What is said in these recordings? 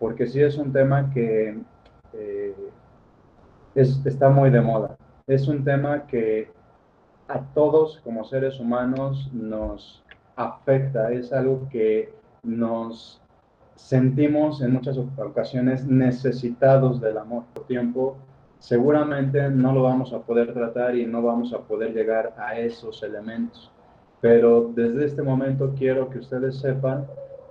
porque sí es un tema que eh, está muy de moda. Es un tema que a todos como seres humanos nos afecta, es algo que nos sentimos en muchas ocasiones necesitados del amor. Por tiempo, seguramente no lo vamos a poder tratar y no vamos a poder llegar a esos elementos. Pero desde este momento quiero que ustedes sepan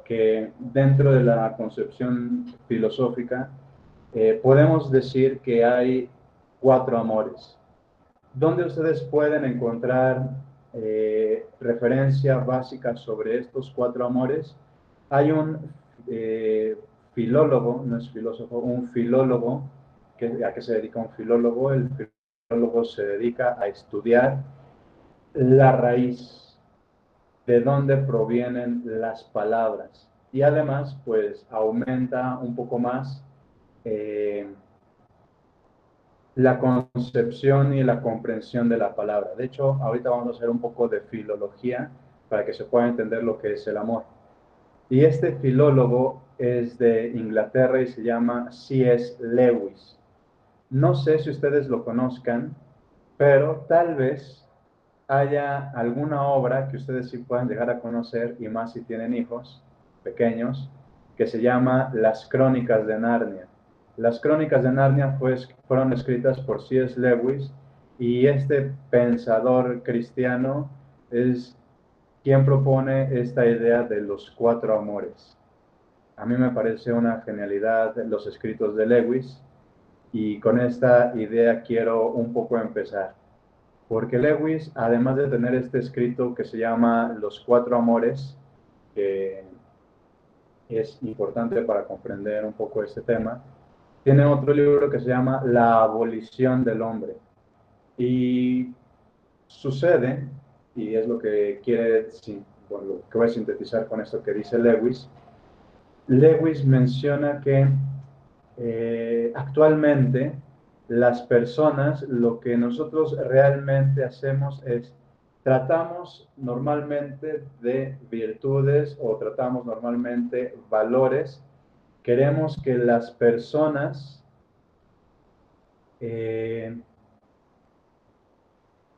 que dentro de la concepción filosófica eh, podemos decir que hay cuatro amores. ¿Dónde ustedes pueden encontrar eh, referencia básica sobre estos cuatro amores? Hay un eh, filólogo, no es filósofo, un filólogo, ¿a qué se dedica un filólogo? El filólogo se dedica a estudiar la raíz, de dónde provienen las palabras. Y además, pues aumenta un poco más eh, la concepción y la comprensión de la palabra. De hecho, ahorita vamos a hacer un poco de filología para que se pueda entender lo que es el amor. Y este filólogo es de Inglaterra y se llama C.S. Lewis. No sé si ustedes lo conozcan, pero tal vez haya alguna obra que ustedes sí puedan llegar a conocer, y más si tienen hijos pequeños, que se llama Las Crónicas de Narnia. Las crónicas de Narnia fueron escritas por C.S. Lewis y este pensador cristiano es quien propone esta idea de los cuatro amores. A mí me parece una genialidad los escritos de Lewis y con esta idea quiero un poco empezar. Porque Lewis, además de tener este escrito que se llama Los cuatro amores, que es importante para comprender un poco este tema, tiene otro libro que se llama La abolición del hombre. Y sucede, y es lo que quiere, bueno, lo que voy a sintetizar con esto que dice Lewis, Lewis menciona que eh, actualmente las personas, lo que nosotros realmente hacemos es tratamos normalmente de virtudes o tratamos normalmente valores Queremos que las personas eh,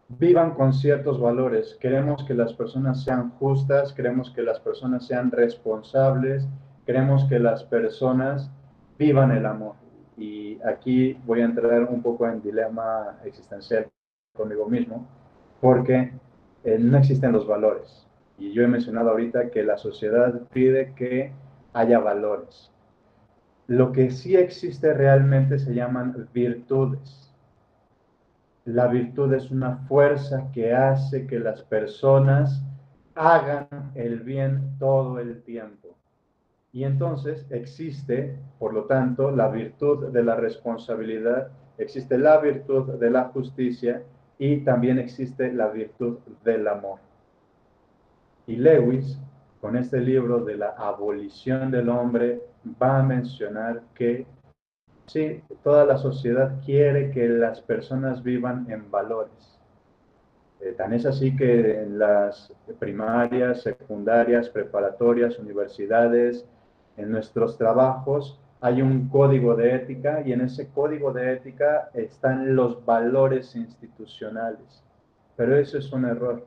vivan con ciertos valores. Queremos que las personas sean justas, queremos que las personas sean responsables, queremos que las personas vivan el amor. Y aquí voy a entrar un poco en dilema existencial conmigo mismo, porque eh, no existen los valores. Y yo he mencionado ahorita que la sociedad pide que haya valores. Lo que sí existe realmente se llaman virtudes. La virtud es una fuerza que hace que las personas hagan el bien todo el tiempo. Y entonces existe, por lo tanto, la virtud de la responsabilidad, existe la virtud de la justicia y también existe la virtud del amor. Y Lewis con este libro de la abolición del hombre va a mencionar que sí, toda la sociedad quiere que las personas vivan en valores. Eh, tan es así que en las primarias, secundarias, preparatorias, universidades, en nuestros trabajos, hay un código de ética y en ese código de ética están los valores institucionales. Pero eso es un error,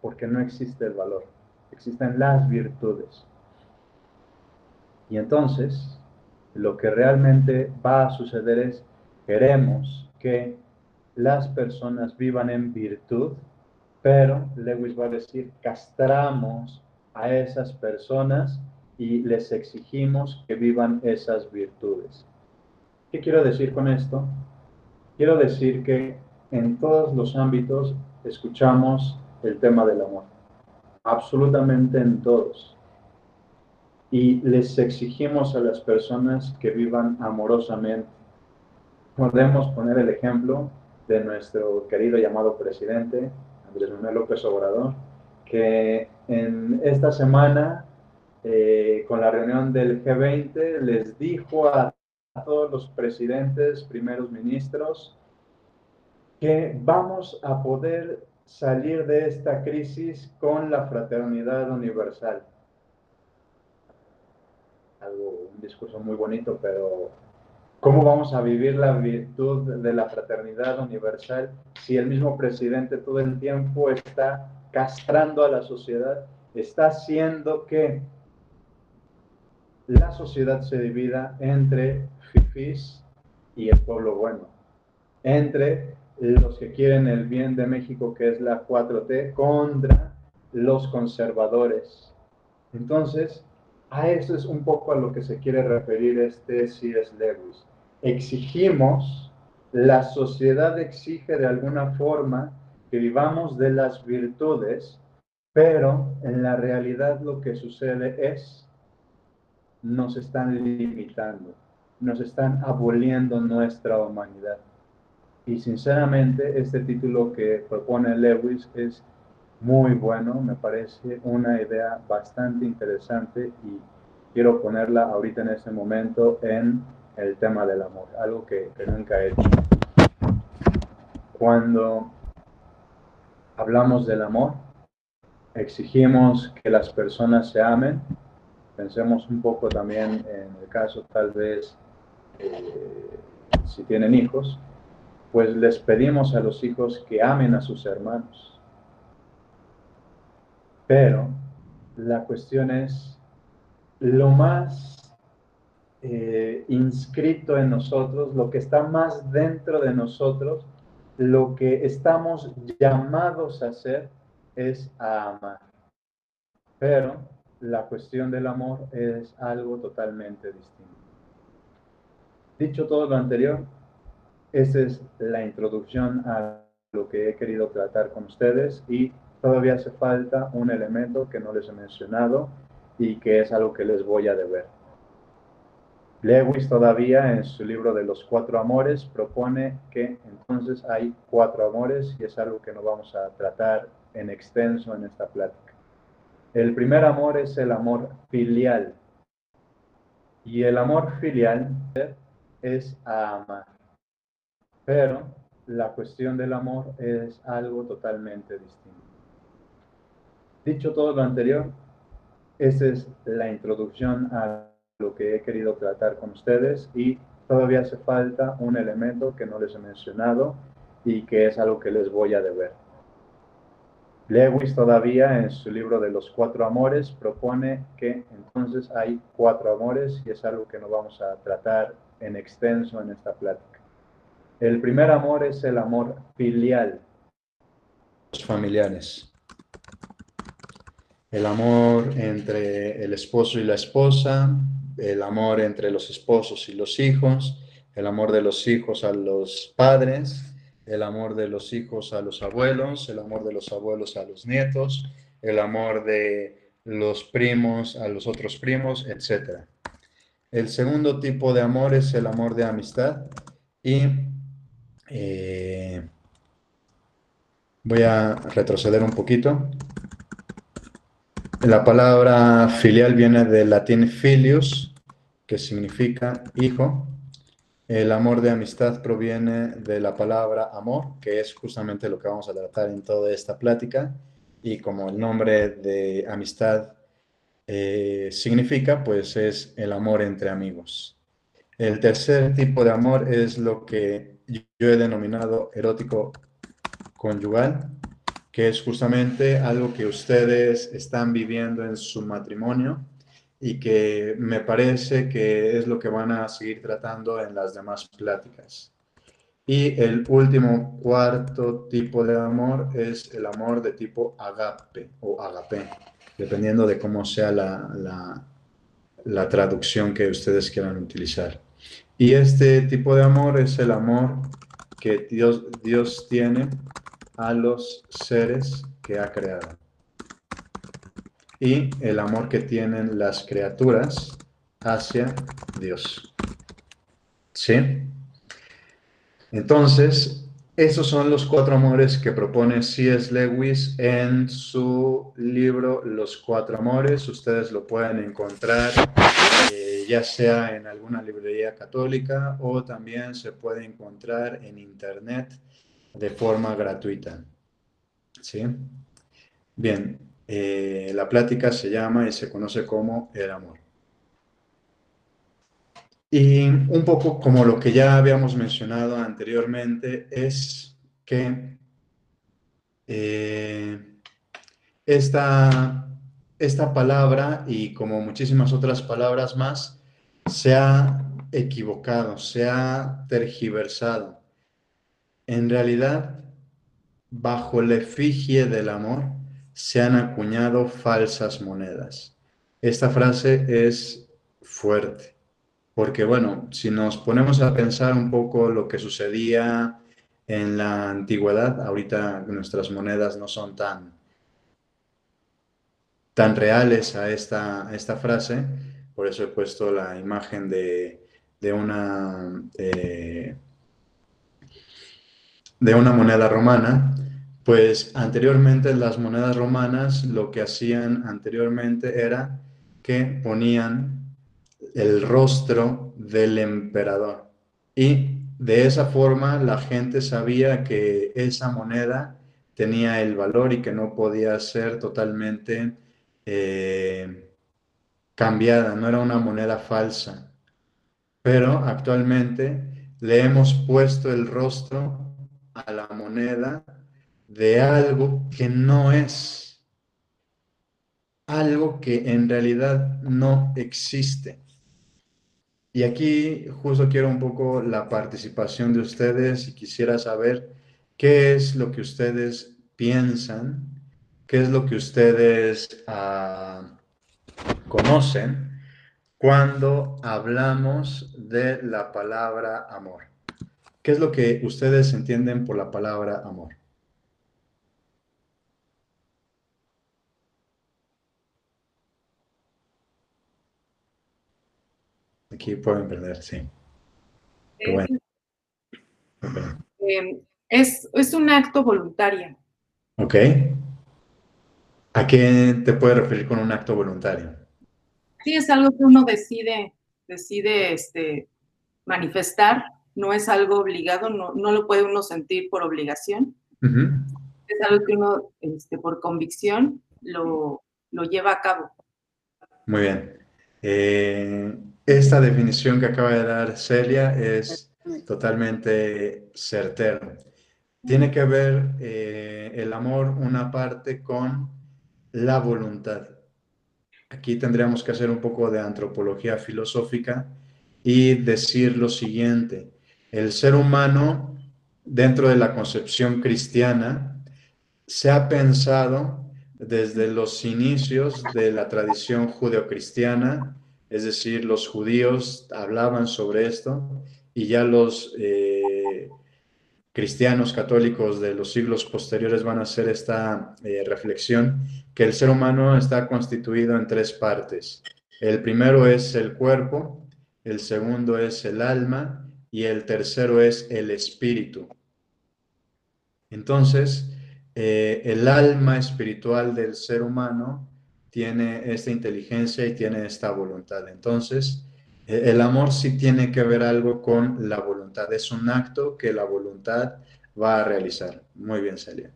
porque no existe el valor existen las virtudes. Y entonces, lo que realmente va a suceder es, queremos que las personas vivan en virtud, pero Lewis va a decir, castramos a esas personas y les exigimos que vivan esas virtudes. ¿Qué quiero decir con esto? Quiero decir que en todos los ámbitos escuchamos el tema del amor absolutamente en todos. Y les exigimos a las personas que vivan amorosamente. Podemos poner el ejemplo de nuestro querido llamado presidente, Andrés Manuel López Obrador, que en esta semana, eh, con la reunión del G20, les dijo a todos los presidentes, primeros ministros, que vamos a poder salir de esta crisis con la fraternidad universal. algo, un discurso muy bonito, pero ¿cómo vamos a vivir la virtud de la fraternidad universal si el mismo presidente todo el tiempo está castrando a la sociedad, está haciendo que la sociedad se divida entre fifís y el pueblo bueno, entre los que quieren el bien de México, que es la 4T, contra los conservadores. Entonces, a eso es un poco a lo que se quiere referir este C.S. Lewis. Exigimos, la sociedad exige de alguna forma que vivamos de las virtudes, pero en la realidad lo que sucede es, nos están limitando, nos están aboliendo nuestra humanidad. Y sinceramente, este título que propone Lewis es muy bueno, me parece una idea bastante interesante y quiero ponerla ahorita en este momento en el tema del amor, algo que, nunca he hecho. Cuando hablamos del amor, exigimos que las personas se amen, pensemos un poco también en el caso tal vez eh, si tienen hijos, pues les pedimos a los hijos que amen a sus hermanos. Pero la cuestión es, lo más eh, inscrito en nosotros, lo que está más dentro de nosotros, lo que estamos llamados a hacer es amar. Pero la cuestión del amor es algo totalmente distinto. Dicho todo lo anterior, esa es la introducción a lo que he querido tratar con ustedes y todavía hace falta un elemento que no les he mencionado y que es algo que les voy a deber. Lewis todavía en su libro de los cuatro amores propone que entonces hay cuatro amores y es algo que no vamos a tratar en extenso en esta plática. El primer amor es el amor filial y el amor filial es amar. Pero la cuestión del amor es algo totalmente distinto. Dicho todo lo anterior, esa es la introducción a lo que he querido tratar con ustedes y todavía hace falta un elemento que no les he mencionado y que es algo que les voy a deber. Lewis todavía en su libro de los cuatro amores propone que entonces hay cuatro amores y es algo que no vamos a tratar en extenso en esta plática. El primer amor es el amor filial. Los familiares. El amor entre el esposo y la esposa, el amor entre los esposos y los hijos, el amor de los hijos a los padres, el amor de los hijos a los abuelos, el amor de los abuelos a los nietos, el amor de los primos a los otros primos, etc. El segundo tipo de amor es el amor de amistad y eh, voy a retroceder un poquito. La palabra filial viene del latín filius, que significa hijo. El amor de amistad proviene de la palabra amor, que es justamente lo que vamos a tratar en toda esta plática. Y como el nombre de amistad eh, significa, pues es el amor entre amigos. El tercer tipo de amor es lo que yo he denominado erótico conyugal, que es justamente algo que ustedes están viviendo en su matrimonio y que me parece que es lo que van a seguir tratando en las demás pláticas. Y el último cuarto tipo de amor es el amor de tipo agape o agape, dependiendo de cómo sea la, la, traducción que ustedes quieran utilizar. Y este tipo de amor es el amor que Dios, Dios tiene a los seres que ha creado. Y el amor que tienen las criaturas hacia Dios. ¿Sí? Entonces, esos son los cuatro amores que propone C.S. Lewis en su libro Los Cuatro Amores. Ustedes lo pueden encontrar ya sea en alguna librería católica o también se puede encontrar en internet de forma gratuita. ¿Sí? Bien, eh, la plática se llama y se conoce como el amor. Y un poco como lo que ya habíamos mencionado anteriormente, es que eh, esta, esta palabra y como muchísimas otras palabras más, se ha equivocado, se ha tergiversado. En realidad, bajo la efigie del amor, se han acuñado falsas monedas. Esta frase es fuerte, porque bueno, si nos ponemos a pensar un poco lo que sucedía en la antigüedad, ahorita nuestras monedas no son tan, tan reales a esta, esta frase, por eso he puesto la imagen de, una, eh, de una moneda romana, pues anteriormente las monedas romanas lo que hacían anteriormente era que ponían el rostro del emperador y de esa forma la gente sabía que esa moneda tenía el valor y que no podía ser totalmente eh, cambiada, no era una moneda falsa. Pero actualmente le hemos puesto el rostro a la moneda de algo que no es, algo que en realidad no existe. Y aquí justo quiero un poco la participación de ustedes y quisiera saber qué es lo que ustedes piensan, qué es lo que ustedes ah, conocen cuando hablamos de la palabra amor. ¿Qué es lo que ustedes entienden por la palabra amor? Aquí pueden perder, sí. Eh, es, es, un acto voluntario. Ok. ¿A qué te puede referir con un acto voluntario? Sí, es algo que uno decide, decide este, manifestar, no es algo obligado, no, no lo puede uno sentir por obligación. Es algo que uno, este, por convicción, lo, lo lleva a cabo. Muy bien. Eh, esta definición que acaba de dar Celia es totalmente certera. Tiene que ver eh, el amor una parte con la voluntad. Aquí tendríamos que hacer un poco de antropología filosófica y decir lo siguiente. El ser humano, dentro de la concepción cristiana, se ha pensado desde los inicios de la tradición judeocristiana, es decir, los judíos hablaban sobre esto y ya los eh, cristianos católicos de los siglos posteriores van a hacer esta eh, reflexión, que el ser humano está constituido en tres partes. El primero es el cuerpo, el segundo es el alma y el tercero es el espíritu. Entonces, eh, el alma espiritual del ser humano tiene esta inteligencia y tiene esta voluntad. Entonces, e, el amor sí tiene que ver algo con la voluntad. Es un acto que la voluntad va a realizar. Muy bien, Celia.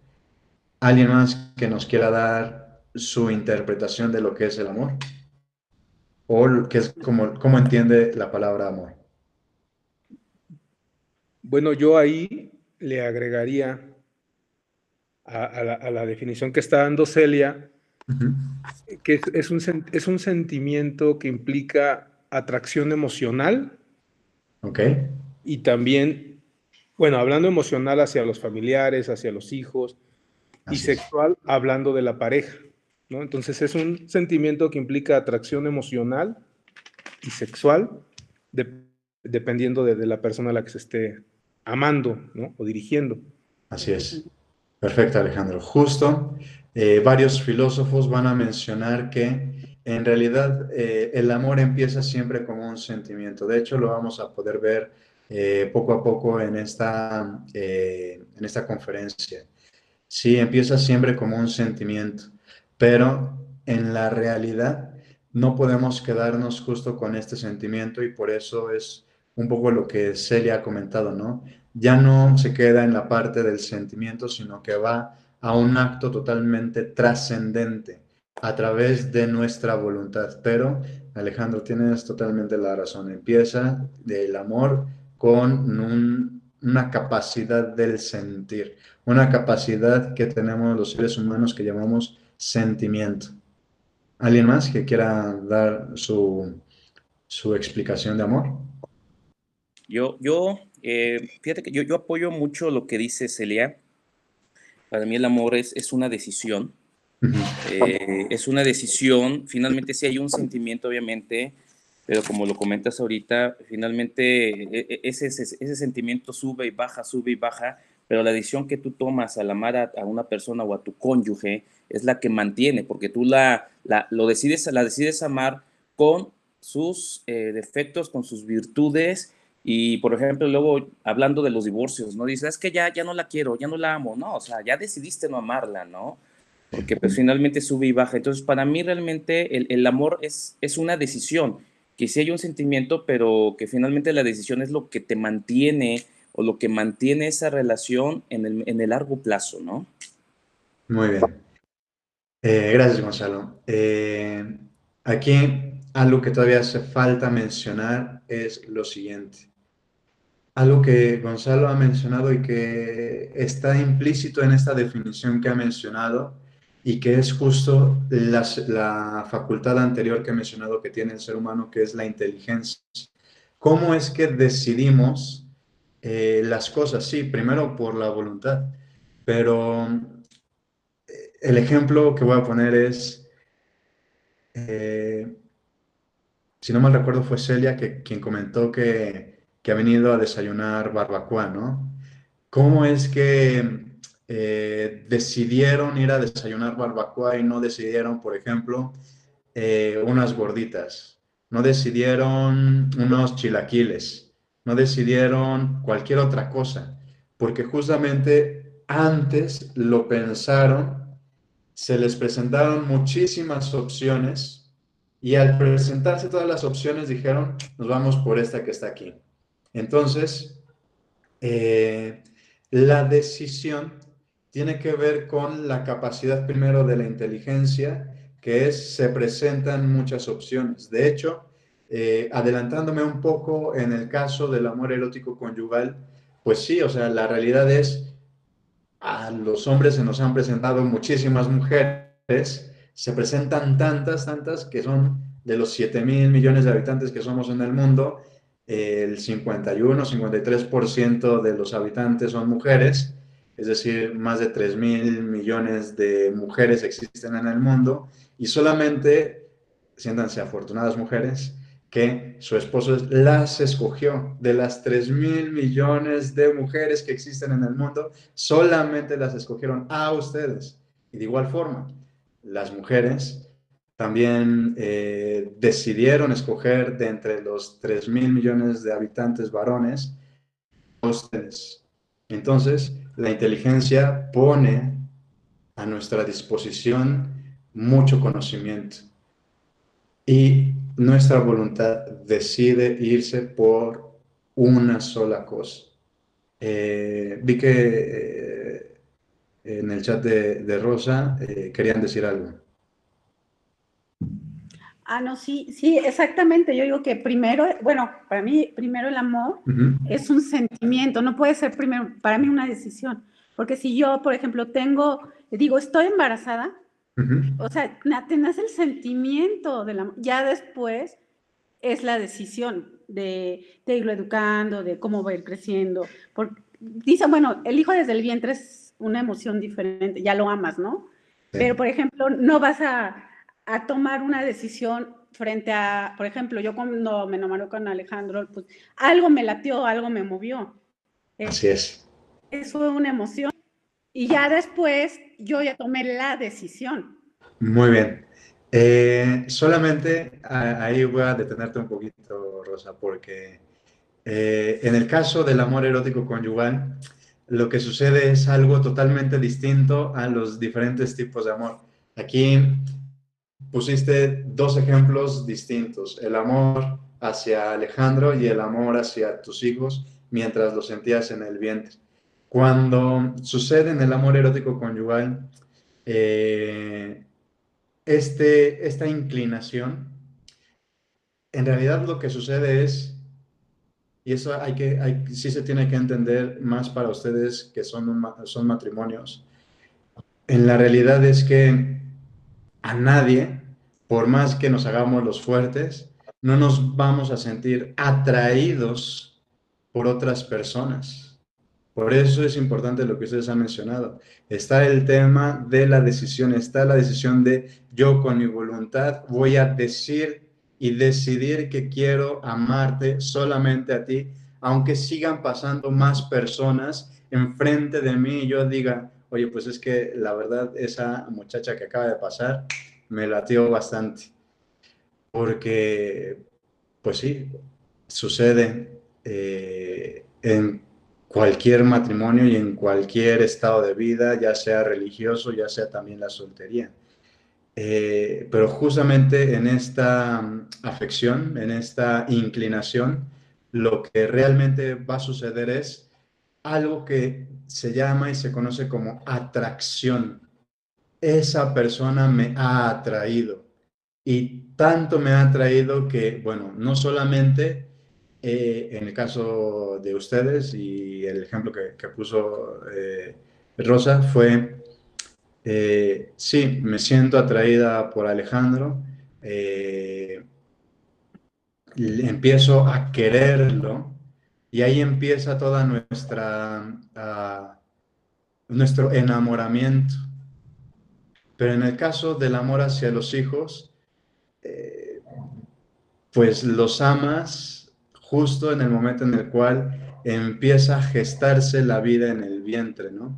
¿Alguien más que nos quiera dar su interpretación de lo que es el amor? ¿O es, cómo, cómo entiende la palabra amor? Bueno, yo ahí le agregaría a, la, definición que está dando Celia, que es, un, es un sentimiento que implica atracción emocional. Ok. Y también, bueno, hablando emocional hacia los familiares, hacia los hijos, y sexual hablando de la pareja, ¿no? Entonces es un sentimiento que implica atracción emocional y sexual, dependiendo de, de, la persona a la que se esté amando, ¿no? O dirigiendo. Así es. Perfecto, Alejandro. Justo, eh, varios filósofos van a mencionar que en realidad eh, el amor empieza siempre como un sentimiento. De hecho, lo vamos a poder ver eh, poco a poco en esta, en esta conferencia. Sí, empieza siempre como un sentimiento, pero en la realidad no podemos quedarnos justo con este sentimiento y por eso es un poco lo que Celia ha comentado, ¿no? Ya no se queda en la parte del sentimiento, sino que va a un acto totalmente trascendente a través de nuestra voluntad. Pero Alejandro, tienes totalmente la razón. Empieza del amor con una capacidad del sentir, una capacidad que tenemos los seres humanos que llamamos sentimiento. ¿Alguien más que quiera dar su, explicación de amor? Yo, yo eh, fíjate que yo, yo, apoyo mucho lo que dice Celia. Para mí el amor es, es una decisión. Eh, es una decisión. Finalmente sí hay un sentimiento, obviamente, pero como lo comentas ahorita, finalmente e, e, ese, ese, sentimiento sube y baja, sube y baja, pero la decisión que tú tomas al amar a, una persona o a tu cónyuge es la que mantiene, porque tú la, la lo decides, la decides amar con sus eh, defectos, con sus virtudes, y por ejemplo, luego hablando de los divorcios, ¿no? Dices, es que ya, ya no la quiero, ya no la amo, no, o sea, ya decidiste no amarla, ¿no? Porque pues finalmente sube y baja. Entonces, para mí realmente el, el amor es, es una decisión que sí hay un sentimiento, pero que finalmente la decisión es lo que te mantiene o lo que mantiene esa relación en el, en el largo plazo, ¿no? Muy bien. Eh, gracias, Gonzalo. Eh, aquí algo que todavía hace falta mencionar es lo siguiente. Algo que Gonzalo ha mencionado y que está implícito en esta definición que ha mencionado y que es justo la, facultad anterior que he mencionado que tiene el ser humano, que es la inteligencia. ¿Cómo es que decidimos eh, las cosas? Sí, primero por la voluntad, pero eh, el ejemplo que voy a poner es, eh, si no mal recuerdo fue Celia que, quien comentó que, que ha venido a desayunar barbacoa, ¿no? ¿Cómo es que eh, decidieron ir a desayunar barbacoa y no decidieron, por ejemplo, eh, unas gorditas, no decidieron unos chilaquiles, no decidieron cualquier otra cosa, porque justamente antes lo pensaron, se les presentaron muchísimas opciones y al presentarse todas las opciones dijeron, nos vamos por esta que está aquí. Entonces, eh, la decisión tiene que ver con la capacidad primero de la inteligencia, que es, se presentan muchas opciones. De hecho, eh, adelantándome un poco en el caso del amor erótico conyugal, pues sí, o sea, la realidad es, a los hombres se nos han presentado muchísimas mujeres, se presentan tantas, tantas, que son de los 7 mil millones de habitantes que somos en el mundo, el 51, 53% de los habitantes son mujeres, es decir, más de 3 mil millones de mujeres existen en el mundo y solamente, siéntanse afortunadas mujeres, que su esposo las escogió. De las 3 mil millones de mujeres que existen en el mundo, solamente las escogieron a ustedes. Y de igual forma, las mujeres también eh, decidieron escoger de entre los 3 mil millones de habitantes varones. Entonces, la inteligencia pone a nuestra disposición mucho conocimiento y nuestra voluntad decide irse por una sola cosa. Eh, vi que eh, en el chat de, Rosa eh, querían decir algo. Ah, no, sí, sí, exactamente. Yo digo que primero, bueno, para mí, primero el amor es un sentimiento, no puede ser primero, para mí una decisión. Porque si yo, por ejemplo, tengo, digo, estoy embarazada, o sea, te nace el sentimiento del amor. Ya después es la decisión de, irlo educando, de cómo va a ir creciendo. Porque, dicen, bueno, el hijo desde el vientre es una emoción diferente, ya lo amas, ¿no? Pero, por ejemplo, no vas a a tomar una decisión frente a, por ejemplo, yo cuando me enamoré con Alejandro, pues algo me latió, algo me movió. Así es. Eso fue una emoción. Y ya después yo ya tomé la decisión. Muy bien. Eh, solamente ahí voy a detenerte un poquito, Rosa, porque eh, en el caso del amor erótico conyugal, lo que sucede es algo totalmente distinto a los diferentes tipos de amor. Aquí pusiste dos ejemplos distintos, el amor hacia Alejandro y el amor hacia tus hijos mientras lo sentías en el vientre. Cuando sucede en el amor erótico conyugal, eh, este, esta inclinación en realidad lo que sucede es, y eso hay que, hay, sí se tiene que entender más para ustedes que son, son matrimonios, en la realidad es que a nadie, por más que nos hagamos los fuertes, no nos vamos a sentir atraídos por otras personas. Por eso es importante lo que ustedes han mencionado. Está el tema de la decisión, está la decisión de yo con mi voluntad voy a decir y decidir que quiero amarte solamente a ti, aunque sigan pasando más personas enfrente de mí y yo diga, oye, pues es que la verdad esa muchacha que acaba de pasar me latió bastante. Porque, pues sí, sucede eh, en cualquier matrimonio y en cualquier estado de vida, ya sea religioso, ya sea también la soltería. Eh, pero justamente en esta afección, en esta inclinación, lo que realmente va a suceder es algo que se llama y se conoce como atracción. Esa persona me ha atraído y tanto me ha atraído que, bueno, no solamente eh, en el caso de ustedes y el ejemplo que, puso eh, Rosa fue eh, sí, me siento atraída por Alejandro. Empiezo a quererlo y ahí empieza toda nuestra ah, nuestro enamoramiento. Pero en el caso del amor hacia los hijos, eh, pues los amas justo en el momento en el cual empieza a gestarse la vida en el vientre, ¿no?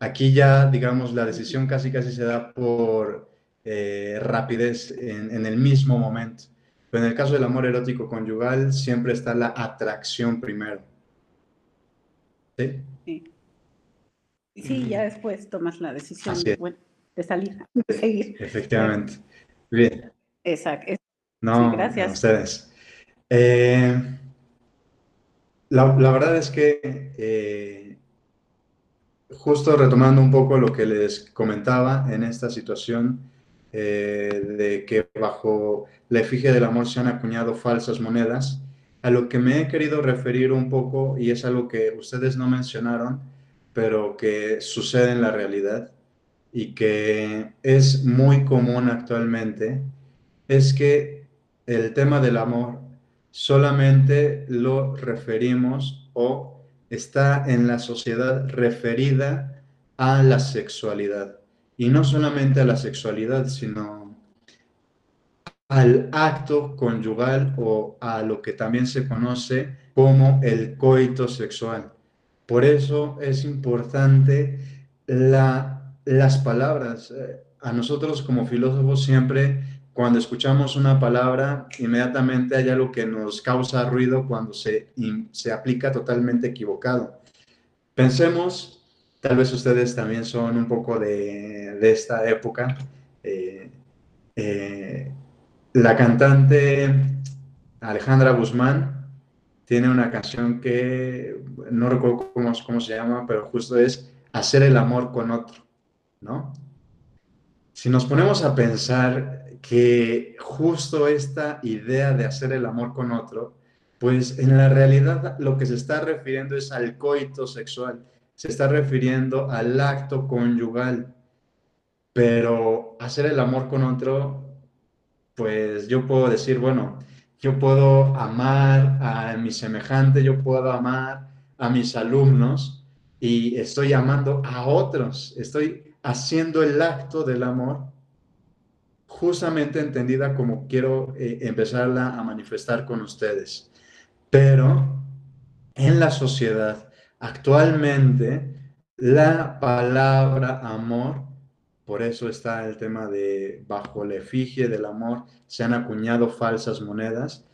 Aquí ya, digamos, la decisión casi casi se da por eh, rapidez en, el mismo momento. Pero en el caso del amor erótico conyugal siempre está la atracción primero. ¿Sí? Sí, ya después tomas la decisión de, salir, de seguir. Efectivamente. Bien. Exacto. No, gracias. A ustedes. Eh, la, la, verdad es que eh, justo retomando un poco lo que les comentaba en esta situación eh, de que bajo la efigie del amor se han acuñado falsas monedas, a lo que me he querido referir un poco, y es algo que ustedes no mencionaron, pero que sucede en la realidad y que es muy común actualmente, es que el tema del amor solamente lo referimos o está en la sociedad referida a la sexualidad. Y no solamente a la sexualidad, sino al acto conyugal o a lo que también se conoce como el coito sexual. Por eso es importante las palabras. Eh, a nosotros como filósofos siempre cuando escuchamos una palabra, inmediatamente hay algo que nos causa ruido cuando se, se aplica totalmente equivocado. Pensemos, tal vez ustedes también son un poco de, de esta época. Eh, eh, la cantante Alejandra Guzmán tiene una canción que no recuerdo cómo, cómo se llama, pero justo es Hacer el amor con otro, ¿no? Si nos ponemos a pensar que justo esta idea de hacer el amor con otro, pues en la realidad lo que se está refiriendo es al coito sexual, se está refiriendo al acto conyugal, pero hacer el amor con otro, pues yo puedo decir, bueno, yo puedo amar a mi semejante, yo puedo amar a mis alumnos y estoy amando a otros, estoy haciendo el acto del amor justamente entendida como quiero eh, empezarla a manifestar con ustedes. Pero en la sociedad, actualmente, la palabra amor, por eso está el tema de bajo la efigie del amor, se han acuñado falsas monedas,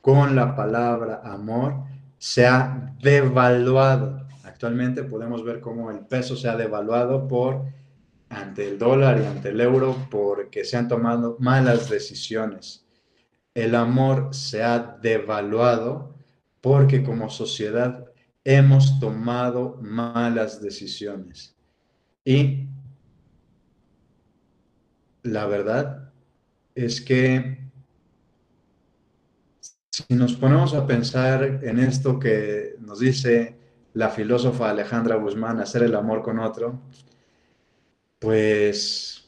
con la palabra amor se ha devaluado. Actualmente podemos ver cómo el peso se ha devaluado por ante el dólar y ante el euro porque se han tomado malas decisiones. El amor se ha devaluado porque como sociedad hemos tomado malas decisiones. Y la verdad es que Si nos ponemos a pensar en esto que nos dice la filósofa Alejandra Guzmán, hacer el amor con otro, pues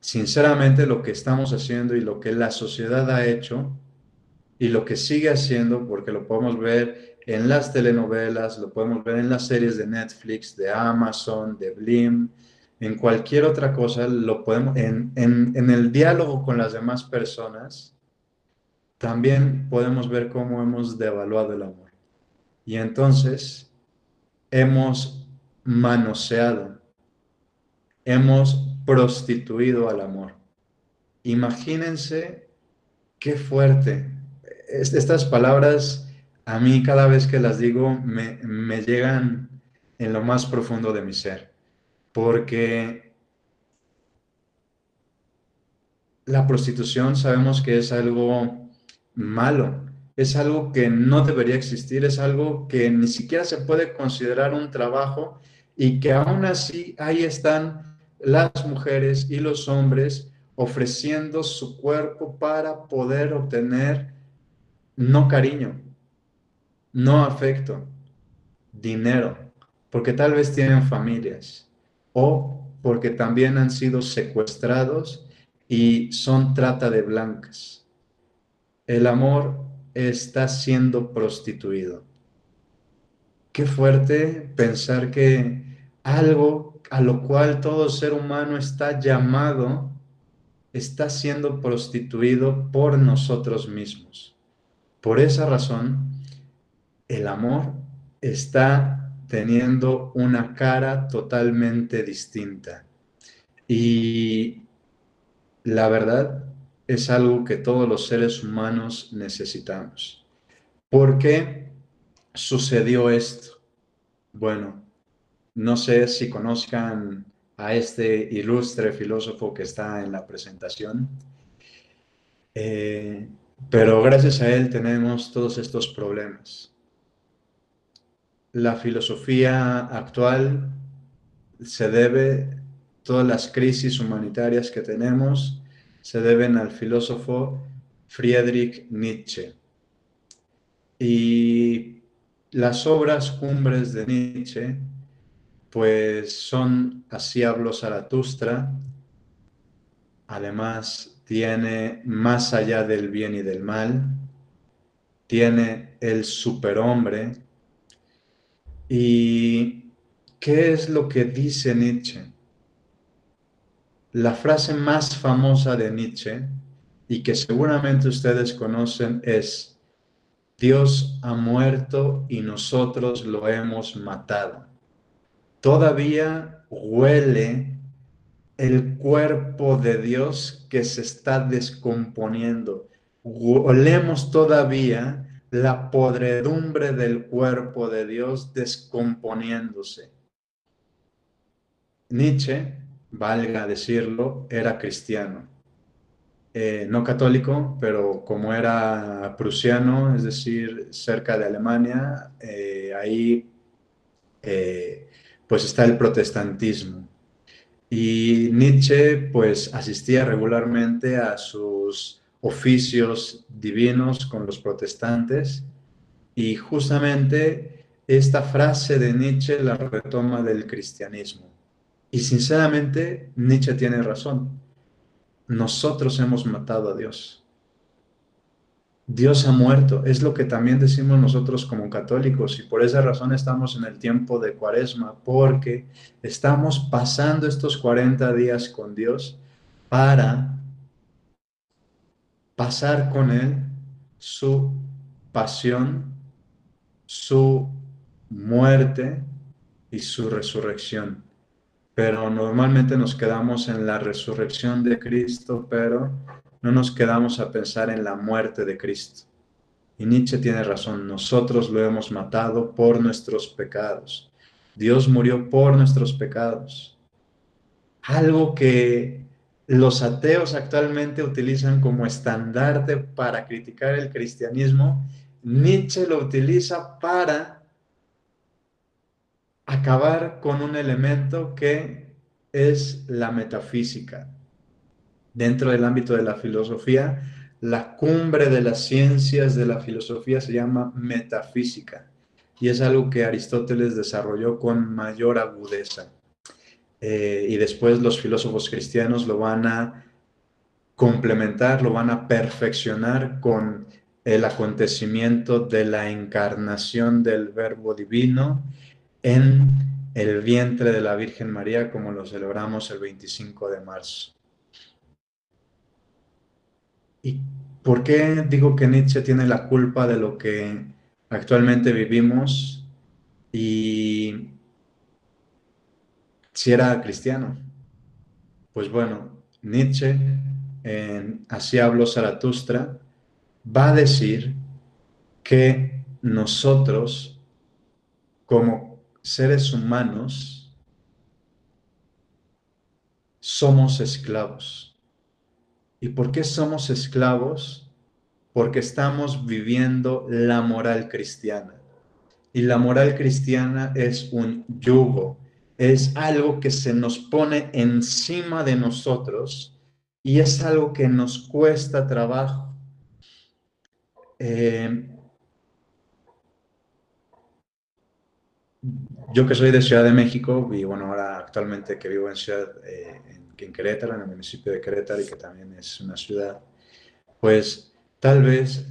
sinceramente lo que estamos haciendo y lo que la sociedad ha hecho y lo que sigue haciendo, porque lo podemos ver en las telenovelas, lo podemos ver en las series de Netflix, de Amazon, de Blim, en cualquier otra cosa, lo podemos, en, en el diálogo con las demás personas, también podemos ver cómo hemos devaluado el amor. Y entonces hemos manoseado, hemos prostituido al amor. Imagínense qué fuerte. Estas palabras a mí cada vez que las digo me, me llegan en lo más profundo de mi ser, porque la prostitución sabemos que es algo malo, es algo que no debería existir, es algo que ni siquiera se puede considerar un trabajo y que aún así ahí están las mujeres y los hombres ofreciendo su cuerpo para poder obtener no cariño, no afecto, dinero, porque tal vez tienen familias o porque también han sido secuestrados y son trata de blancas. El amor está siendo prostituido. Qué fuerte pensar que algo a lo cual todo ser humano está llamado está siendo prostituido por nosotros mismos. Por esa razón, el amor está teniendo una cara totalmente distinta. Y la verdad es algo que todos los seres humanos necesitamos. ¿Por qué sucedió esto? Bueno, no sé si conozcan a este ilustre filósofo que está en la presentación, eh, pero gracias a él tenemos todos estos problemas la filosofía actual se debe, todas las crisis humanitarias que tenemos, se deben al filósofo Friedrich Nietzsche. Y las obras cumbres de Nietzsche, pues son Así habló Zaratustra, además tiene Más allá del bien y del mal, tiene El superhombre, ¿Y qué es lo que dice Nietzsche? La frase más famosa de Nietzsche y que seguramente ustedes conocen es, Dios ha muerto y nosotros lo hemos matado. Todavía huele el cuerpo de Dios que se está descomponiendo. Olemos todavía la podredumbre del cuerpo de Dios descomponiéndose. Nietzsche, valga decirlo, era cristiano. Eh, no católico, pero como era prusiano, es decir, cerca de Alemania, eh, ahí eh, pues está el protestantismo. Y Nietzsche pues asistía regularmente a sus oficios divinos con los protestantes y justamente esta frase de Nietzsche la retoma del cristianismo. Y sinceramente Nietzsche tiene razón. Nosotros hemos matado a Dios. Dios ha muerto, es lo que también decimos nosotros como católicos y por esa razón estamos en el tiempo de cuaresma, porque estamos pasando estos 40 días con Dios para pasar con Él su pasión, su muerte y su resurrección. Pero normalmente nos quedamos en la resurrección de Cristo, pero no nos quedamos a pensar en la muerte de Cristo. Y Nietzsche tiene razón, nosotros lo hemos matado por nuestros pecados. Dios murió por nuestros pecados. Algo que los ateos actualmente utilizan como estandarte para criticar el cristianismo, Nietzsche lo utiliza para acabar con un elemento que es la metafísica. Dentro del ámbito de la filosofía, la cumbre de las ciencias de la filosofía se llama metafísica y es algo que Aristóteles desarrolló con mayor agudeza. Eh, y después los filósofos cristianos lo van a complementar, lo van a perfeccionar con el acontecimiento de la encarnación del Verbo Divino en el vientre de la Virgen María, como lo celebramos el 25 de marzo. ¿Y por qué digo que Nietzsche tiene la culpa de lo que actualmente vivimos y si era cristiano? Pues bueno, Nietzsche en Así habló Zaratustra va a decir que nosotros como seres humanos somos esclavos. ¿Y por qué somos esclavos? Porque estamos viviendo la moral cristiana. Y la moral cristiana es un yugo, es algo que se nos pone encima de nosotros y es algo que nos cuesta trabajo. Eh, yo que soy de Ciudad de México y bueno, ahora actualmente que vivo en Ciudad, eh, en Querétaro, en el municipio de Querétaro, y que también es una ciudad, pues tal vez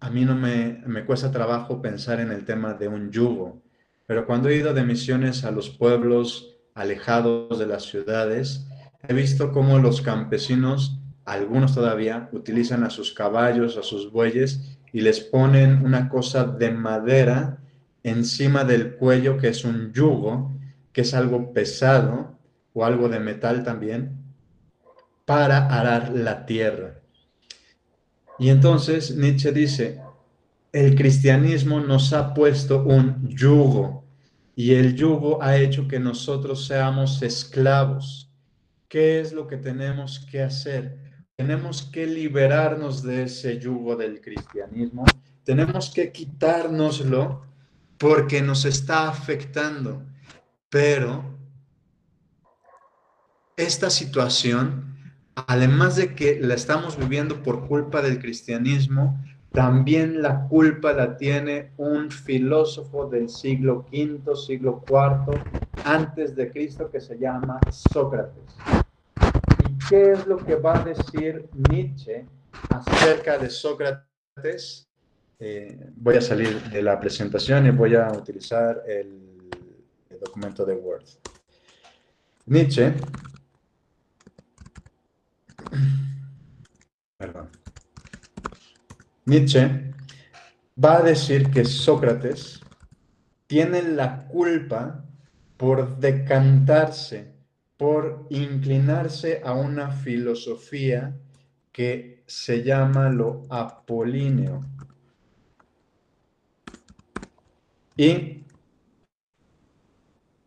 a mí no me, me cuesta trabajo pensar en el tema de un yugo, pero cuando he ido de misiones a los pueblos alejados de las ciudades, he visto cómo los campesinos, algunos todavía, utilizan a sus caballos, a sus bueyes, y les ponen una cosa de madera encima del cuello que es un yugo, que es algo pesado, o algo de metal también, para arar la tierra. Y entonces Nietzsche dice, el cristianismo nos ha puesto un yugo y el yugo ha hecho que nosotros seamos esclavos. ¿Qué es lo que tenemos que hacer? Tenemos que liberarnos de ese yugo del cristianismo. Tenemos que quitárnoslo porque nos está afectando. Pero esta situación, además de que la estamos viviendo por culpa del cristianismo, también la culpa la tiene un filósofo del siglo V, siglo IV, antes de Cristo, que se llama Sócrates. ¿Y qué es lo que va a decir Nietzsche acerca de Sócrates? Eh, voy a salir de la presentación y voy a utilizar el, el documento de Word. Nietzsche Perdón. Nietzsche va a decir que Sócrates tiene la culpa por decantarse, por inclinarse a una filosofía que se llama lo apolíneo. Y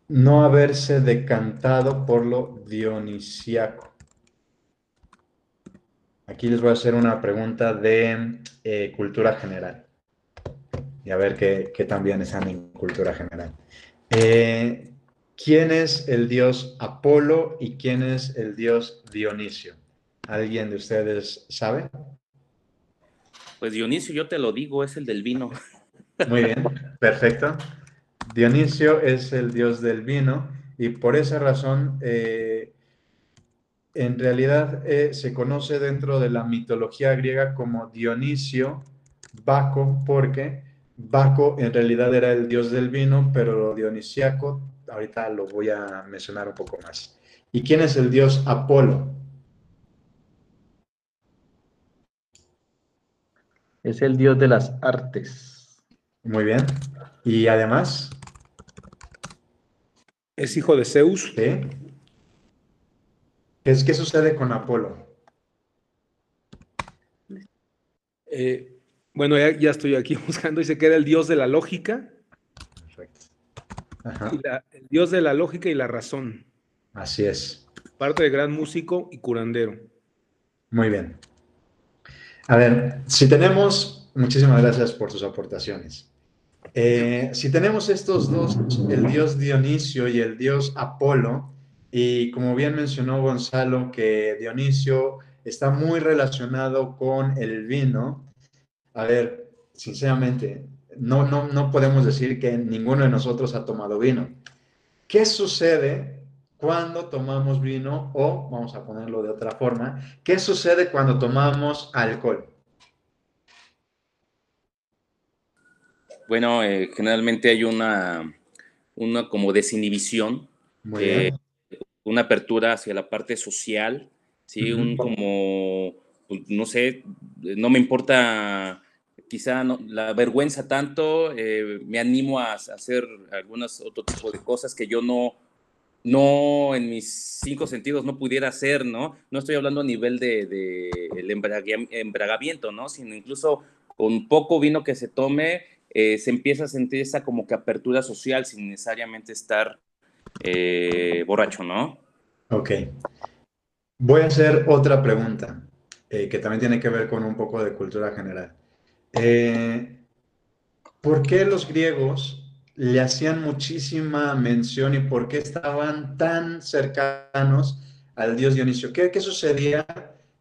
no haberse decantado por lo dionisiaco. Aquí les voy a hacer una pregunta de eh, cultura general. Y a ver qué, qué también están en cultura general. Eh, ¿Quién es el dios Apolo y quién es el dios Dionisio? ¿Alguien de ustedes sabe? Pues Dionisio, yo te lo digo, es el del vino. Muy bien, perfecto. Dionisio es el dios del vino y por esa razón eh, en realidad eh, se conoce dentro de la mitología griega como Dionisio, Baco, porque Baco en realidad era el dios del vino, pero dionisiaco, ahorita lo voy a mencionar un poco más. ¿Y quién es el dios Apolo? Es el dios de las artes. Muy bien. ¿Y además? Es hijo de Zeus. Sí. ¿Qué, qué sucede con Apolo? Eh, bueno, ya, estoy aquí buscando, dice que era el dios de la lógica. Perfecto. el dios de la lógica y la razón. Así es. Parte de gran músico y curandero. Muy bien. A ver, si tenemos, muchísimas gracias por sus aportaciones. Eh, si tenemos estos dos, el dios Dionisio y el dios Apolo, y como bien mencionó Gonzalo, que Dionisio está muy relacionado con el vino. A ver, sinceramente, no, no, no podemos decir que ninguno de nosotros ha tomado vino. ¿Qué sucede cuando tomamos vino o, vamos a ponerlo de otra forma, qué sucede cuando tomamos alcohol? Bueno, eh, generalmente hay una, una como desinhibición, eh, una apertura hacia la parte social, ¿sí? Un como, pues, no sé, no me importa quizá no, la vergüenza tanto, eh, me animo a, hacer algunas otro tipo de cosas que yo no, no en mis cinco sentidos no pudiera hacer, ¿no? No estoy hablando a nivel de, de el embragamiento, ¿no? Sino incluso con poco vino que se tome, eh, se empieza a sentir esa como que apertura social sin necesariamente estar eh, borracho, ¿no? Ok. Voy a hacer otra pregunta que también tiene que ver con un poco de cultura general. Eh, ¿Por qué los griegos le hacían muchísima mención y por qué estaban tan cercanos al dios Dionisio? ¿Qué, qué sucedía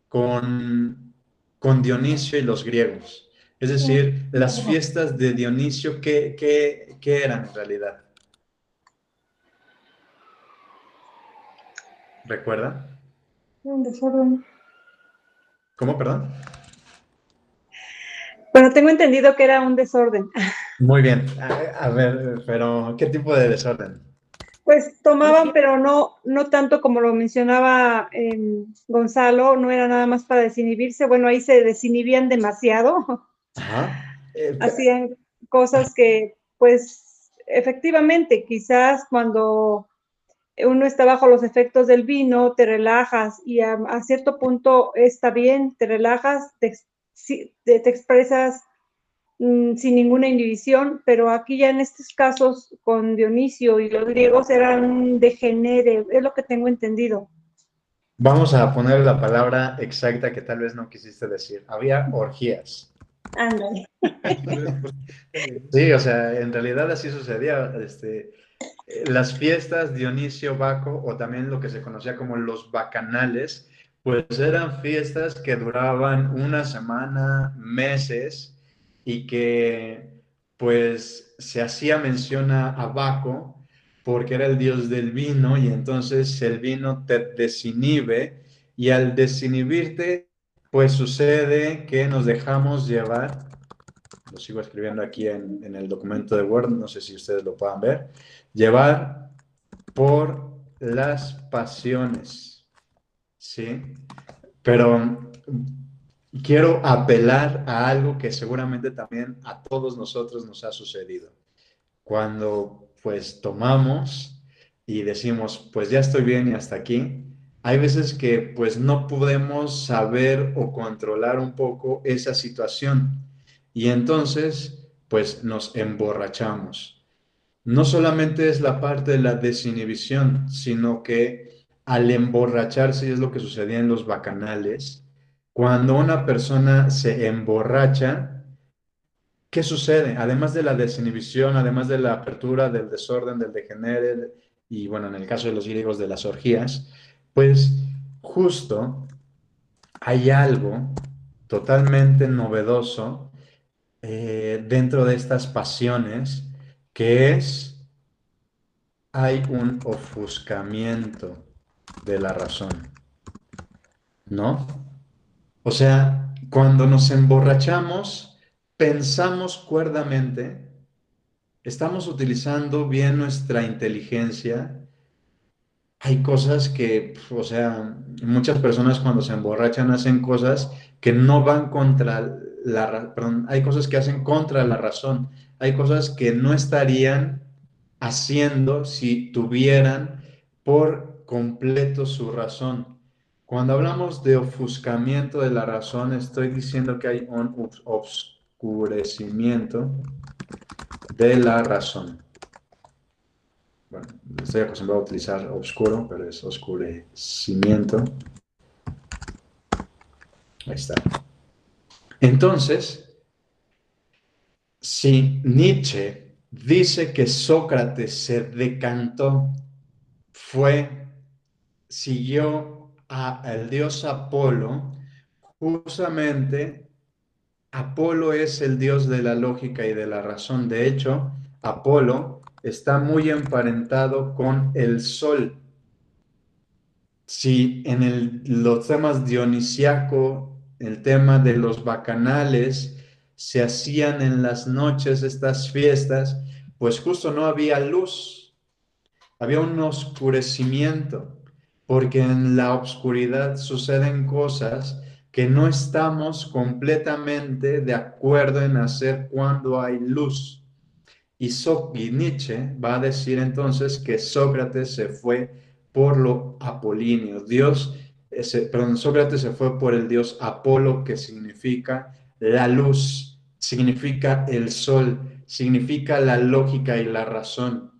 con, con Dionisio y los griegos? Es decir, las fiestas de Dionisio, ¿qué, qué, qué eran en realidad? ¿Recuerda? Un desorden. ¿Cómo, perdón? Bueno, tengo entendido que era un desorden. Muy bien. A, ver, pero ¿qué tipo de desorden? Pues tomaban, pero no, no tanto como lo mencionaba em, Gonzalo, no era nada más para desinhibirse. Bueno, ahí se desinhibían demasiado. Ajá. Eh, Hacían cosas que, pues, efectivamente, quizás cuando uno está bajo los efectos del vino, te relajas y a, a cierto punto está bien, te relajas, te te, te expresas mm, sin ninguna inhibición, pero aquí ya en estos casos con Dionisio y los griegos eran degenere, es lo que tengo entendido. Vamos a poner la palabra exacta que tal vez no quisiste decir. Había orgías. Ándale. Sí, o sea, en realidad así sucedía. Este, las fiestas Dionisio Baco, o también lo que se conocía como los bacanales, pues eran fiestas que duraban una semana, meses, y que pues se hacía mención a Baco porque era el dios del vino y entonces el vino te desinhibe y al desinhibirte pues sucede que nos dejamos llevar, lo sigo escribiendo aquí en, en el documento de Word, no sé si ustedes lo puedan ver, llevar por las pasiones. Sí, pero quiero apelar a algo que seguramente también a todos nosotros nos ha sucedido. Cuando pues tomamos y decimos, pues ya estoy bien y hasta aquí, hay veces que pues no podemos saber o controlar un poco esa situación y entonces pues nos emborrachamos. No solamente es la parte de la desinhibición, sino que al emborracharse, y es lo que sucedía en los bacanales, cuando una persona se emborracha, ¿qué sucede? Además de la desinhibición, además de la apertura, del desorden, del degenere, y bueno, en el caso de los griegos, de las orgías, pues justo hay algo totalmente novedoso eh, dentro de estas pasiones, que es, hay un ofuscamiento de la razón. ¿No? O sea, cuando nos emborrachamos, pensamos cuerdamente, estamos utilizando bien nuestra inteligencia. Hay cosas que, o sea, muchas personas cuando se emborrachan hacen cosas que no van contra la, perdón, hay cosas que hacen contra la razón, hay cosas que no estarían haciendo si tuvieran por completo su razón. Cuando hablamos de ofuscamiento de la razón, estoy diciendo que hay un oscurecimiento de la razón. Bueno, estoy acostumbrado a utilizar oscuro, pero es oscurecimiento. Ahí está. Entonces, si Nietzsche dice que Sócrates se decantó, fue siguió al dios Apolo, justamente Apolo es el dios de la lógica y de la razón. De hecho, Apolo está muy emparentado con el sol. Si en los temas dionisiaco, el tema de los bacanales, se hacían en las noches estas fiestas, pues justo no había luz, había un oscurecimiento, porque en la oscuridad suceden cosas que no estamos completamente de acuerdo en hacer cuando hay luz. Y, Nietzsche va a decir entonces que Sócrates se fue por lo apolíneo. Dios, ese, perdón, Sócrates se fue por el dios Apolo, que significa la luz, significa el sol, significa la lógica y la razón.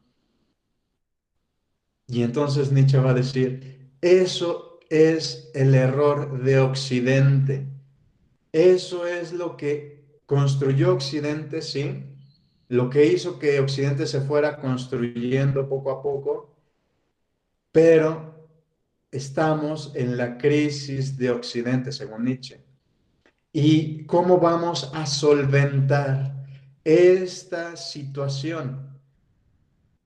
Y entonces Nietzsche va a decir, eso es el error de Occidente. Eso es lo que construyó Occidente, sí, lo que hizo que Occidente se fuera construyendo poco a poco, pero estamos en la crisis de Occidente, según Nietzsche. ¿Y cómo vamos a solventar esta situación?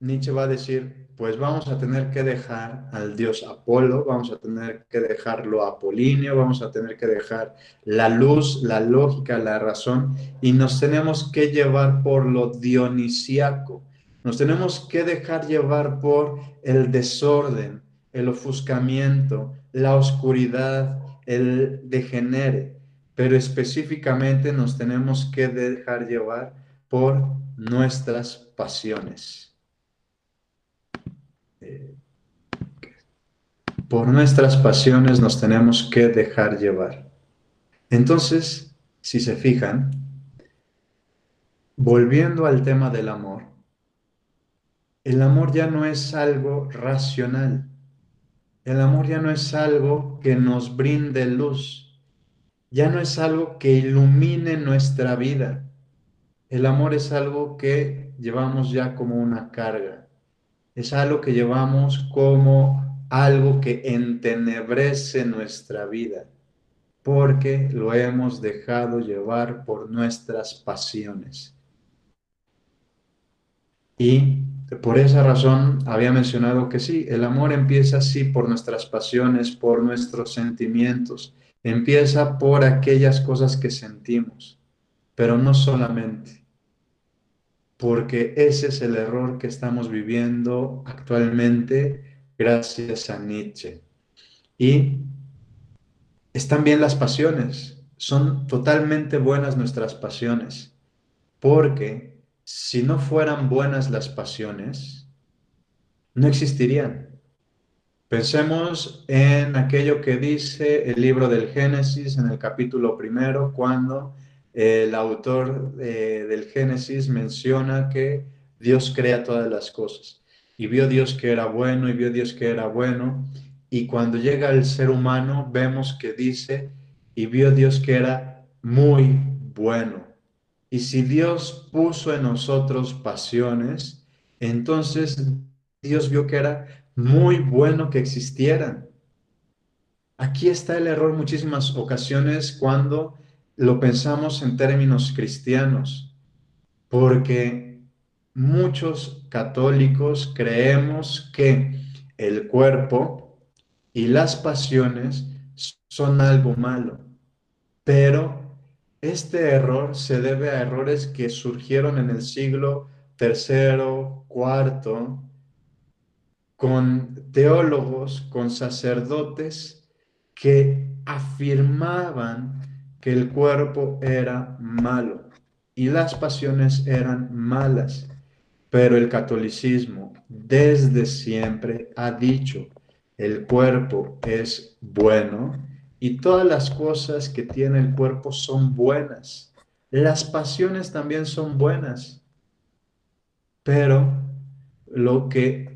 Nietzsche va a decir, pues vamos a tener que dejar al dios Apolo, vamos a tener que dejarlo Apolinio, vamos a tener que dejar la luz, la lógica, la razón, y nos tenemos que llevar por lo dionisiaco, nos tenemos que dejar llevar por el desorden, el ofuscamiento, la oscuridad, el degenere, pero específicamente nos tenemos que dejar llevar por nuestras pasiones. por nuestras pasiones nos tenemos que dejar llevar. Entonces, si se fijan, volviendo al tema del amor, el amor ya no es algo racional. El amor ya no es algo que nos brinde luz. Ya no es algo que ilumine nuestra vida. El amor es algo que llevamos ya como una carga. Es algo que llevamos como algo que entenebrece nuestra vida, porque lo hemos dejado llevar por nuestras pasiones. Y por esa razón había mencionado que sí, el amor empieza así por nuestras pasiones, por nuestros sentimientos, empieza por aquellas cosas que sentimos, pero no solamente, porque ese es el error que estamos viviendo actualmente gracias a Nietzsche. Y están bien las pasiones, son totalmente buenas nuestras pasiones, porque si no fueran buenas las pasiones, no existirían. Pensemos en aquello que dice el libro del Génesis en el capítulo primero, cuando el autor eh, del Génesis menciona que Dios crea todas las cosas y vio Dios que era bueno y vio Dios que era bueno. Y cuando llega el ser humano, vemos que dice, y vio Dios que era muy bueno. Y si Dios puso en nosotros pasiones, entonces Dios vio que era muy bueno que existieran. Aquí está el error muchísimas ocasiones cuando lo pensamos en términos cristianos, porque muchos católicos creemos que el cuerpo y las pasiones son algo malo, pero este error se debe a errores que surgieron en el siglo tercero, cuarto, con teólogos, con sacerdotes que afirmaban que el cuerpo era malo y las pasiones eran malas. Pero el catolicismo desde siempre ha dicho, el cuerpo es bueno y todas las cosas que tiene el cuerpo son buenas. Las pasiones también son buenas. Pero lo que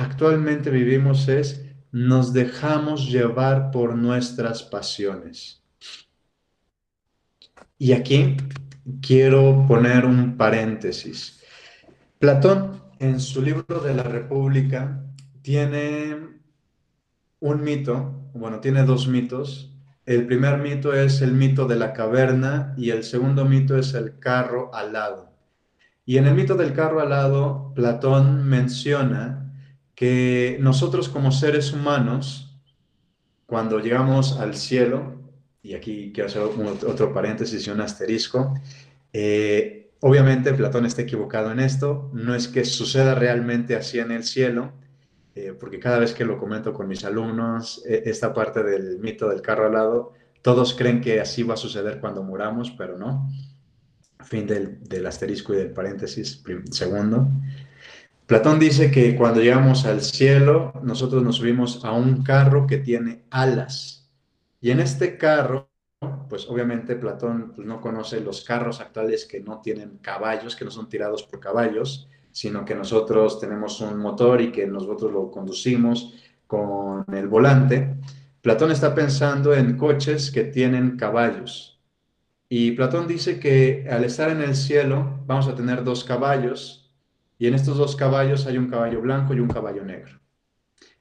actualmente vivimos es nos dejamos llevar por nuestras pasiones. Y aquí quiero poner un paréntesis. Platón, en su libro de la República, tiene un mito, bueno, tiene dos mitos. El primer mito es el mito de la caverna y el segundo mito es el carro alado. Y en el mito del carro alado, Platón menciona que nosotros como seres humanos, cuando llegamos al cielo, y aquí quiero hacer otro paréntesis y un asterisco, eh, obviamente Platón está equivocado en esto, no es que suceda realmente así en el cielo, eh, porque cada vez que lo comento con mis alumnos, e, esta parte del mito del carro alado, todos creen que así va a suceder cuando muramos, pero no. Fin del, del asterisco y del paréntesis segundo. Platón dice que cuando llegamos al cielo, nosotros nos subimos a un carro que tiene alas. Y en este carro, pues obviamente Platón pues, no conoce los carros actuales que no tienen caballos, que no son tirados por caballos, sino que nosotros tenemos un motor y que nosotros lo conducimos con el volante. Platón está pensando en coches que tienen caballos. Y Platón dice que al estar en el cielo vamos a tener dos caballos y en estos dos caballos hay un caballo blanco y un caballo negro.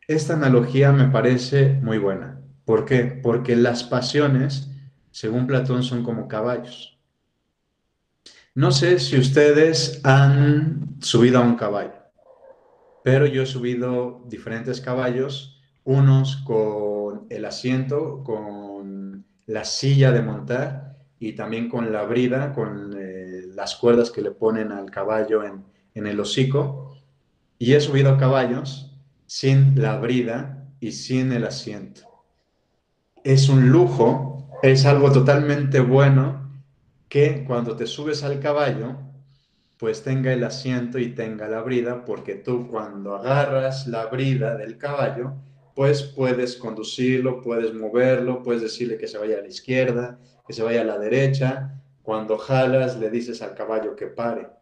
Esta analogía me parece muy buena. ¿Por qué? Porque las pasiones, según Platón, son como caballos. No sé si ustedes han subido a un caballo, pero yo he subido diferentes caballos, unos con el asiento, con la silla de montar y también con la brida, con eh, las cuerdas que le ponen al caballo en, en el hocico. Y he subido a caballos sin la brida y sin el asiento. Es un lujo, es algo totalmente bueno que cuando te subes al caballo, pues tenga el asiento y tenga la brida, porque tú cuando agarras la brida del caballo, pues puedes conducirlo, puedes moverlo, puedes decirle que se vaya a la izquierda, que se vaya a la derecha. Cuando jalas, le dices al caballo que pare.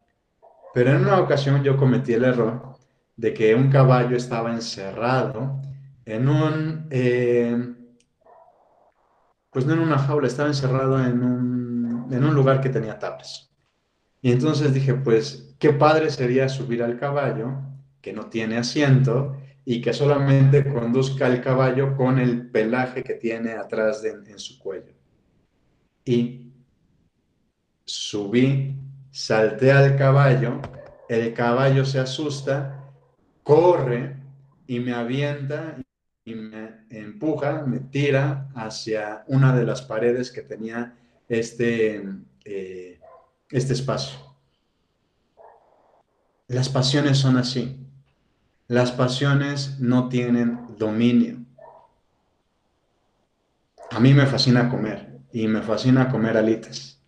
Pero en una ocasión yo cometí el error de que un caballo estaba encerrado en un, eh, pues no en una jaula, estaba encerrado en un en un lugar que tenía tablas. Y entonces dije, pues, qué padre sería subir al caballo que no tiene asiento y que solamente conduzca el caballo con el pelaje que tiene atrás de, en su cuello. Y subí, salté al caballo, el caballo se asusta, corre y me avienta y me empuja, me tira hacia una de las paredes que tenía este, eh, este espacio. Las pasiones son así. Las pasiones no tienen dominio. A mí me fascina comer y me fascina comer alitas.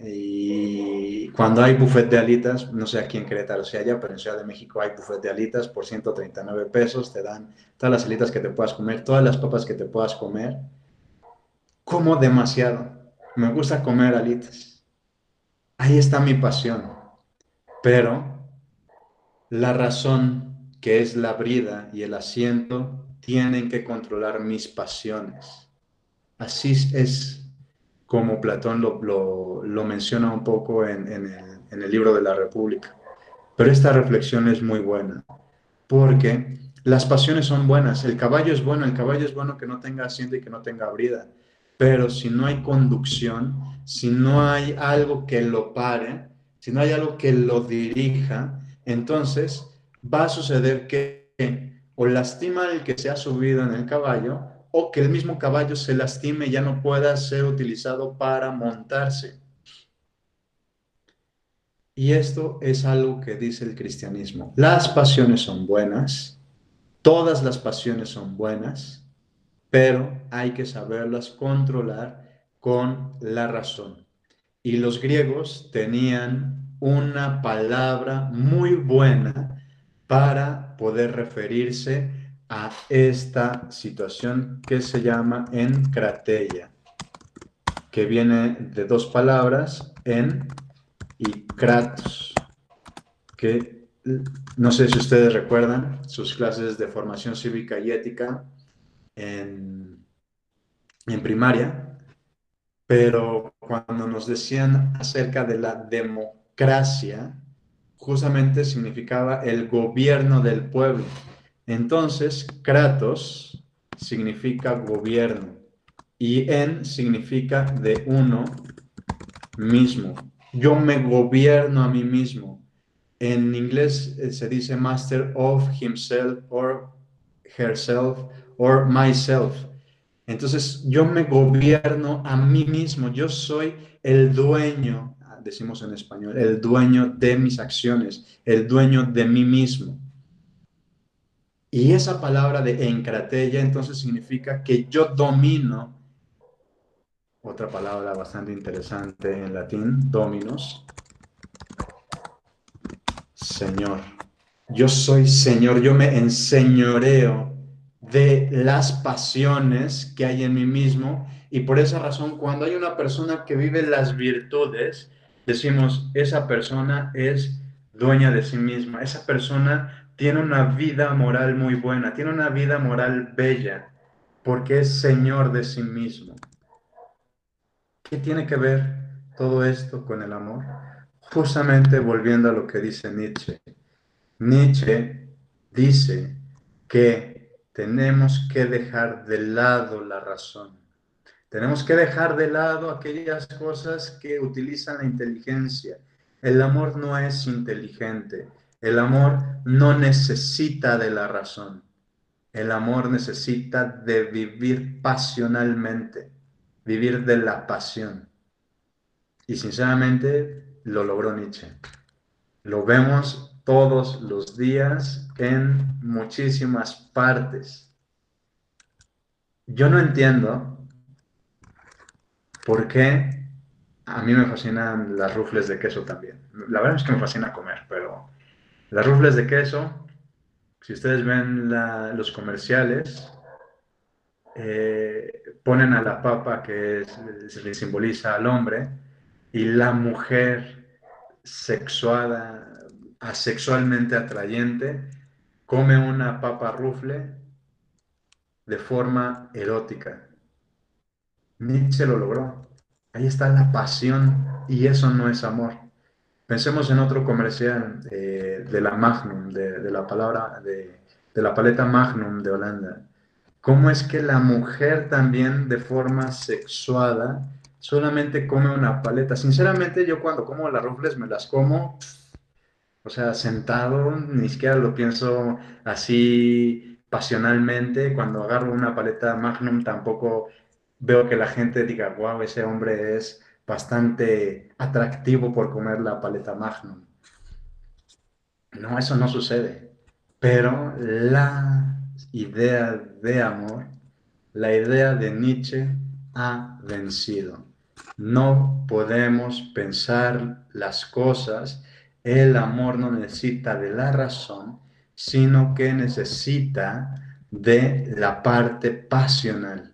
Y cuando hay buffet de alitas, no sé aquí en Querétaro si haya, pero en Ciudad de México hay buffet de alitas por 139 pesos, te dan todas las alitas que te puedas comer, todas las papas que te puedas comer. Como demasiado me gusta comer alitas. Ahí está mi pasión. Pero la razón que es la brida y el asiento tienen que controlar mis pasiones. Así es como Platón lo, menciona un poco en, el, en el libro de la República. Pero esta reflexión es muy buena, porque las pasiones son buenas. El caballo es bueno, el caballo es bueno que no tenga asiento y que no tenga brida pero si no hay conducción, si no hay algo que lo pare, si no hay algo que lo dirija, entonces va a suceder que o lastima al que se ha subido en el caballo o que el mismo caballo se lastime y ya no pueda ser utilizado para montarse. Y esto es algo que dice el cristianismo. Las pasiones son buenas, todas las pasiones son buenas, pero hay que saberlas controlar con la razón. Y los griegos tenían una palabra muy buena para poder referirse a esta situación que se llama encrateia, que viene de dos palabras, en y kratos, que no sé si ustedes recuerdan sus clases de formación cívica y ética, en, primaria, pero cuando nos decían acerca de la democracia, justamente significaba el gobierno del pueblo. Entonces, Kratos significa gobierno y en significa de uno mismo. Yo me gobierno a mí mismo. En inglés eh, se dice master of himself or herself or myself. Entonces yo me gobierno a mí mismo. Yo soy el dueño, decimos en español, el dueño de mis acciones, el dueño de mí mismo. Y esa palabra de encratella entonces significa que yo domino, otra palabra bastante interesante en latín, dominos, Señor. Yo soy Señor, yo me enseñoreo de las pasiones que hay en mí mismo y por esa razón cuando hay una persona que vive las virtudes, decimos, esa persona es dueña de sí misma, esa persona tiene una vida moral muy buena, tiene una vida moral bella, porque es señor de sí mismo. ¿Qué tiene que ver todo esto con el amor? Justamente volviendo a lo que dice Nietzsche. Nietzsche dice que tenemos que dejar de lado la razón. Tenemos que dejar de lado aquellas cosas que utilizan la inteligencia. El amor no es inteligente. El amor no necesita de la razón. El amor necesita de vivir pasionalmente, vivir de la pasión. Y sinceramente lo logró Nietzsche. Lo vemos todos los días en muchísimas partes. Yo no entiendo por qué a mí me fascinan las rufles de queso también. La verdad es que me fascina comer, pero las rufles de queso, si ustedes ven los comerciales, eh, ponen a la papa que le simboliza al hombre y la mujer sexuada, asexualmente atrayente, come una papa rufle de forma erótica. Nietzsche lo logró. Ahí está la pasión y eso no es amor. Pensemos en otro comercial de la Magnum, de, la palabra, de, la paleta Magnum de Holanda. ¿Cómo es que la mujer también de forma sexuada solamente come una paleta? Sinceramente yo cuando como las rufles me las como, o sea, sentado, ni siquiera lo pienso así pasionalmente. Cuando agarro una paleta Magnum tampoco veo que la gente diga, wow, ese hombre es bastante atractivo por comer la paleta Magnum. No, eso no sucede. Pero la idea de amor, la idea de Nietzsche ha vencido. No podemos pensar las cosas. El amor no necesita de la razón, sino que necesita de la parte pasional.